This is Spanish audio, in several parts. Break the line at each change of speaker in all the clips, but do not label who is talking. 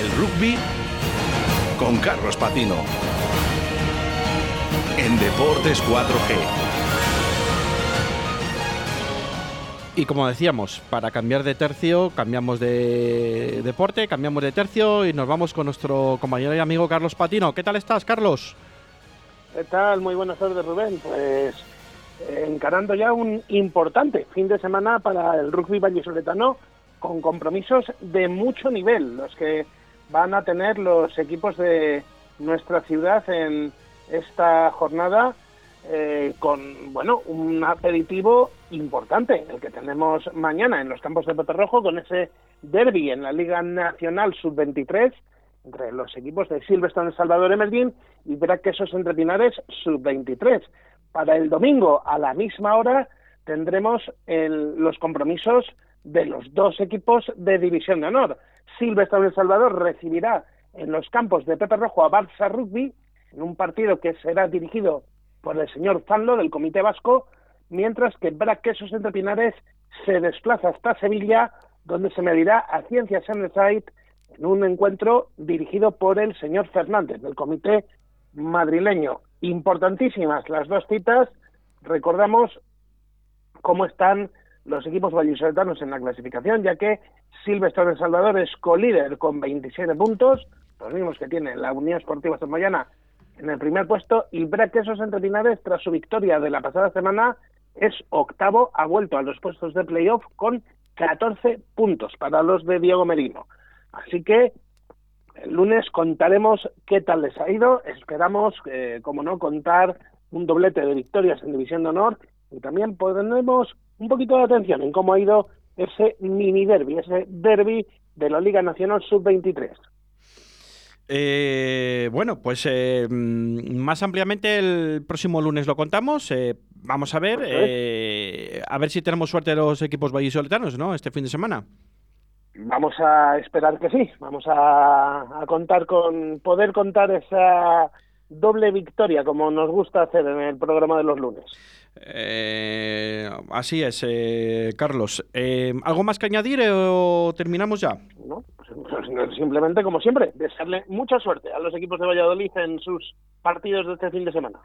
rugby con Carlos Patino. En Deportes 4G.
Y como decíamos, para cambiar de tercio, cambiamos de deporte, cambiamos de tercio y nos vamos con nuestro compañero y amigo Carlos Patino. ¿Qué tal estás, Carlos?
¿Qué tal? Muy buenas tardes, Rubén. Pues eh, encarando ya un importante fin de semana para el rugby vallisoletano con compromisos de mucho nivel, los que van a tener los equipos de nuestra ciudad en esta jornada eh, con bueno un aperitivo importante el que tenemos mañana en los campos de Pepe Rojo con ese derby en la Liga Nacional Sub-23 entre los equipos de Silverstone Salvador Emergín y Braquesos Entre Pinares Sub-23. Para el domingo a la misma hora tendremos los compromisos de los dos equipos de División de Honor. Silvestre El Salvador recibirá en los campos de Pepe Rojo a Barça Rugby en un partido que será dirigido por el señor Fanlo del Comité Vasco, mientras que Braquesos Entre Pinares se desplaza hasta Sevilla, donde se medirá a Ciencias en en un encuentro dirigido por el señor Fernández del Comité Madrileño. Importantísimas las dos citas. Recordamos cómo están los equipos vallisoletanos en la clasificación, ya que Silvestre de Salvador es colíder con 27 puntos, los mismos que tiene la Unión Esportiva Mayana en el primer puesto, y Braquesos Entre tras su victoria de la pasada semana, es octavo, ha vuelto a los puestos de playoff con 14 puntos para los de Diego Merino. Así que el lunes contaremos qué tal les ha ido. Esperamos, eh, como no, contar un doblete de victorias en División de Honor y también pondremos un poquito de atención en cómo ha ido ese mini derby, ese derby de la Liga Nacional Sub-23.
Eh, bueno, pues eh, mm, más ampliamente el próximo lunes lo contamos. Eh, vamos a ver, a ver si tenemos suerte los equipos vallisoletanos, ¿no? Este fin de semana.
Vamos a esperar que sí. Vamos a contar con poder contar esa doble victoria como nos gusta hacer en el programa de los lunes.
Eh, así es, eh, Carlos. Eh, ¿Algo más que añadir o terminamos ya?
No, pues, pues, simplemente, como siempre, desearle mucha suerte a los equipos de Valladolid en sus partidos de este fin de semana.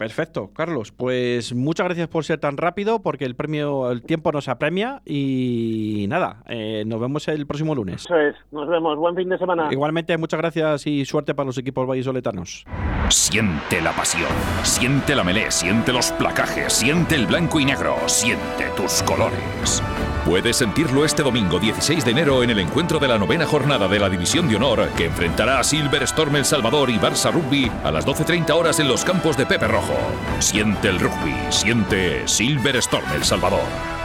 Perfecto, Carlos. Pues muchas gracias por ser tan rápido, porque el premio, el tiempo nos apremia y nada, eh, nos vemos el próximo lunes.
Eso es, nos vemos. Buen fin de semana.
Igualmente, muchas gracias y suerte para los equipos vallisoletanos.
Siente la pasión, siente la melé, siente los placajes, siente el blanco y negro, siente tus colores. Puedes sentirlo este domingo 16 de enero en el encuentro de la novena jornada de la División de Honor que enfrentará a Silver Storm El Salvador y Barça Rugby a las 12.30 horas en los campos de Pepe Rojo. Siente el rugby, siente Silver Storm El Salvador.